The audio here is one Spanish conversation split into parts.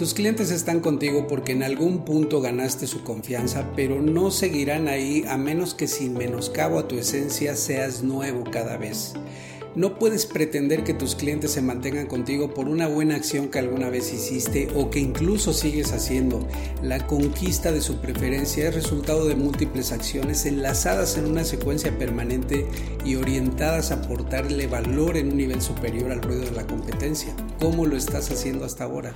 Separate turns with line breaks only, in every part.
Tus clientes están contigo porque en algún punto ganaste su confianza, pero no seguirán ahí a menos que sin menoscabo a tu esencia seas nuevo cada vez. No puedes pretender que tus clientes se mantengan contigo por una buena acción que alguna vez hiciste o que incluso sigues haciendo. La conquista de su preferencia es resultado de múltiples acciones enlazadas en una secuencia permanente y orientadas a aportarle valor en un nivel superior al ruido de la competencia. ¿Cómo lo estás haciendo hasta ahora?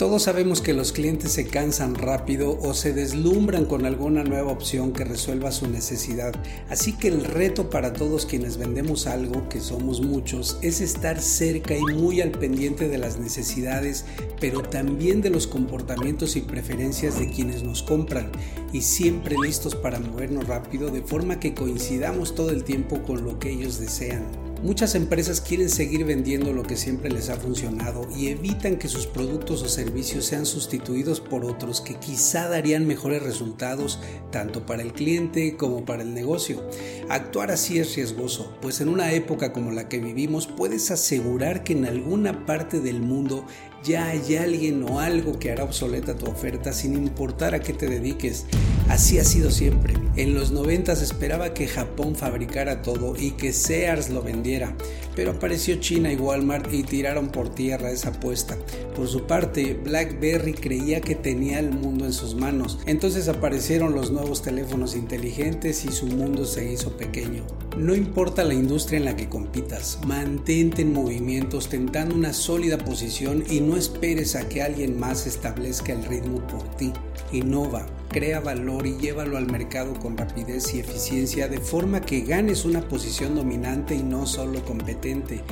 Todos sabemos que los clientes se cansan rápido o se deslumbran con alguna nueva opción que resuelva su necesidad. Así que el reto para todos quienes vendemos algo, que somos muchos, es estar cerca y muy al pendiente de las necesidades, pero también de los comportamientos y preferencias de quienes nos compran y siempre listos para movernos rápido de forma que coincidamos todo el tiempo con lo que ellos desean. Muchas empresas quieren seguir vendiendo lo que siempre les ha funcionado y evitan que sus productos o servicios sean sustituidos por otros que quizá darían mejores resultados tanto para el cliente como para el negocio. Actuar así es riesgoso, pues en una época como la que vivimos puedes asegurar que en alguna parte del mundo ya hay alguien o algo que hará obsoleta tu oferta sin importar a qué te dediques. Así ha sido siempre. En los 90 esperaba que Japón fabricara todo y que Sears lo vendiera, pero apareció China y Walmart y tiraron por tierra esa apuesta. Por su parte, BlackBerry creía que tenía el mundo en sus manos. Entonces aparecieron los nuevos teléfonos inteligentes y su mundo se hizo pequeño. No importa la industria en la que compitas, mantente en movimiento ostentando una sólida posición y no esperes a que alguien más establezca el ritmo por ti. Innova, crea valor y llévalo al mercado con rapidez y eficiencia de forma que ganes una posición dominante y no solo competente.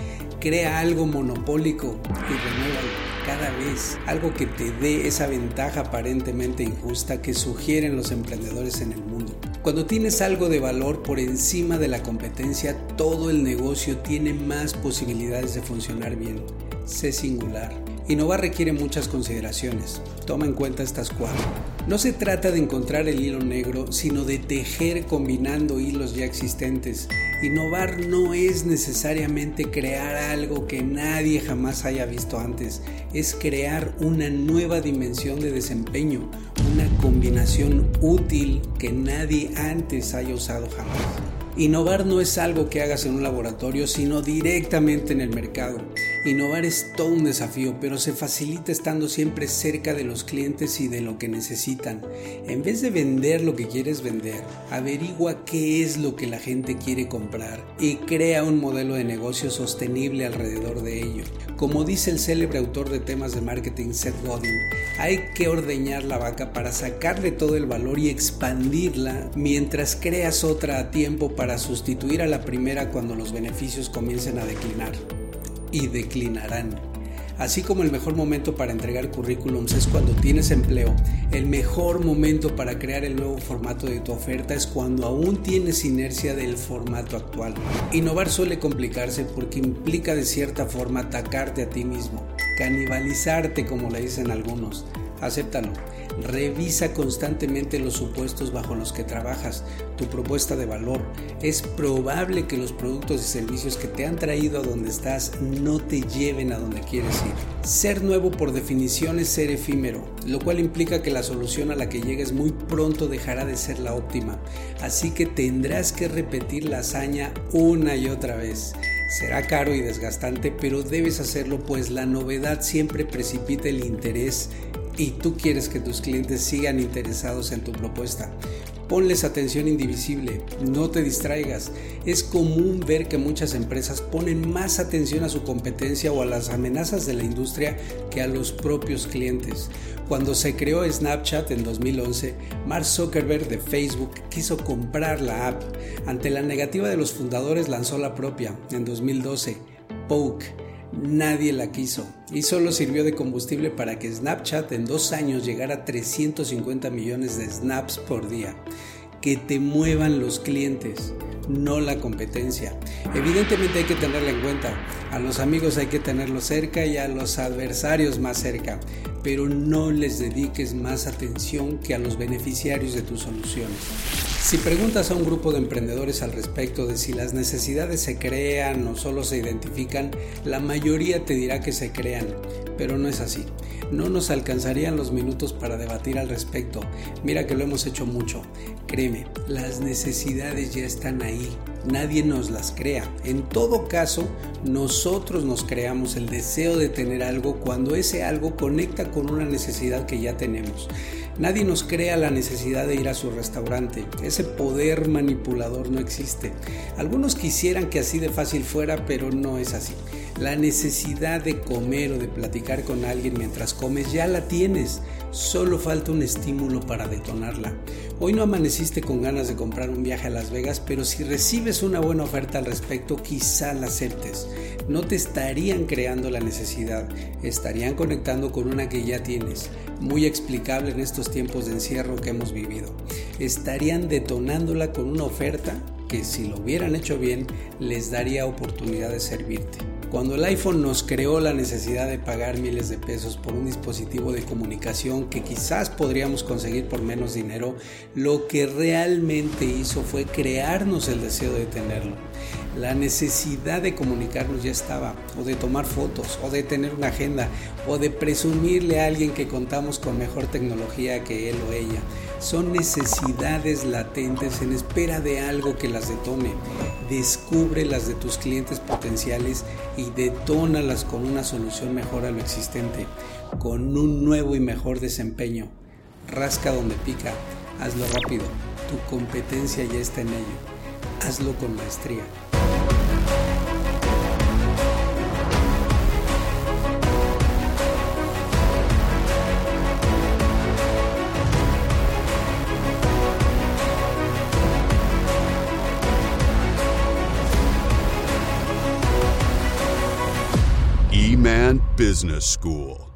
Crea algo monopólico y renuévalo cada vez, algo que te dé esa ventaja aparentemente injusta que sugieren los emprendedores en el mundo. Cuando tienes algo de valor por encima de la competencia, todo el negocio tiene más posibilidades de funcionar bien. Sé singular Innovar requiere muchas consideraciones. Toma en cuenta estas cuatro. No se trata de encontrar el hilo negro, sino de tejer combinando hilos ya existentes. Innovar no es necesariamente crear algo que nadie jamás haya visto antes, es crear una nueva dimensión de desempeño, una combinación útil que nadie antes haya usado jamás. Innovar no es algo que hagas en un laboratorio, sino directamente en el mercado. Innovar es todo un desafío, pero se facilita estando siempre cerca de los clientes y de lo que necesitan. En vez de vender lo que quieres vender, averigua qué es lo que la gente quiere comprar y crea un modelo de negocio sostenible alrededor de ello. Como dice el célebre autor de temas de marketing Seth Godin, hay que ordeñar la vaca para sacarle todo el valor y expandirla mientras creas otra a tiempo para sustituir a la primera cuando los beneficios comiencen a declinar. Y declinarán. Así como el mejor momento para entregar currículums es cuando tienes empleo, el mejor momento para crear el nuevo formato de tu oferta es cuando aún tienes inercia del formato actual. Innovar suele complicarse porque implica de cierta forma atacarte a ti mismo, canibalizarte como le dicen algunos. Acéptalo. Revisa constantemente los supuestos bajo los que trabajas, tu propuesta de valor. Es probable que los productos y servicios que te han traído a donde estás no te lleven a donde quieres ir. Ser nuevo por definición es ser efímero, lo cual implica que la solución a la que llegues muy pronto dejará de ser la óptima. Así que tendrás que repetir la hazaña una y otra vez. Será caro y desgastante, pero debes hacerlo pues la novedad siempre precipita el interés y tú quieres que tus clientes sigan interesados en tu propuesta. Ponles atención indivisible, no te distraigas. Es común ver que muchas empresas ponen más atención a su competencia o a las amenazas de la industria que a los propios clientes. Cuando se creó Snapchat en 2011, Mark Zuckerberg de Facebook quiso comprar la app. Ante la negativa de los fundadores lanzó la propia en 2012, Poke nadie la quiso y solo sirvió de combustible para que Snapchat en dos años llegara a 350 millones de snaps por día. Que te muevan los clientes, no la competencia. Evidentemente hay que tenerla en cuenta. A los amigos hay que tenerlos cerca y a los adversarios más cerca pero no les dediques más atención que a los beneficiarios de tus soluciones. Si preguntas a un grupo de emprendedores al respecto de si las necesidades se crean o solo se identifican, la mayoría te dirá que se crean, pero no es así. No nos alcanzarían los minutos para debatir al respecto. Mira que lo hemos hecho mucho. Créeme, las necesidades ya están ahí. Nadie nos las crea. En todo caso, nosotros nos creamos el deseo de tener algo cuando ese algo conecta con una necesidad que ya tenemos. Nadie nos crea la necesidad de ir a su restaurante. Ese poder manipulador no existe. Algunos quisieran que así de fácil fuera, pero no es así. La necesidad de comer o de platicar con alguien mientras comes ya la tienes. Solo falta un estímulo para detonarla. Hoy no amaneciste con ganas de comprar un viaje a Las Vegas, pero si recibes una buena oferta al respecto, quizá la aceptes. No te estarían creando la necesidad, estarían conectando con una que ya tienes muy explicable en estos tiempos de encierro que hemos vivido. Estarían detonándola con una oferta que si lo hubieran hecho bien les daría oportunidad de servirte. Cuando el iPhone nos creó la necesidad de pagar miles de pesos por un dispositivo de comunicación que quizás podríamos conseguir por menos dinero, lo que realmente hizo fue crearnos el deseo de tenerlo. La necesidad de comunicarnos ya estaba, o de tomar fotos, o de tener una agenda, o de presumirle a alguien que contamos con mejor tecnología que él o ella. Son necesidades latentes en espera de algo que las detone. Descubre las de tus clientes potenciales y detónalas con una solución mejor a lo existente, con un nuevo y mejor desempeño. Rasca donde pica, hazlo rápido, tu competencia ya está en ello. Hazlo con maestría.
Business School.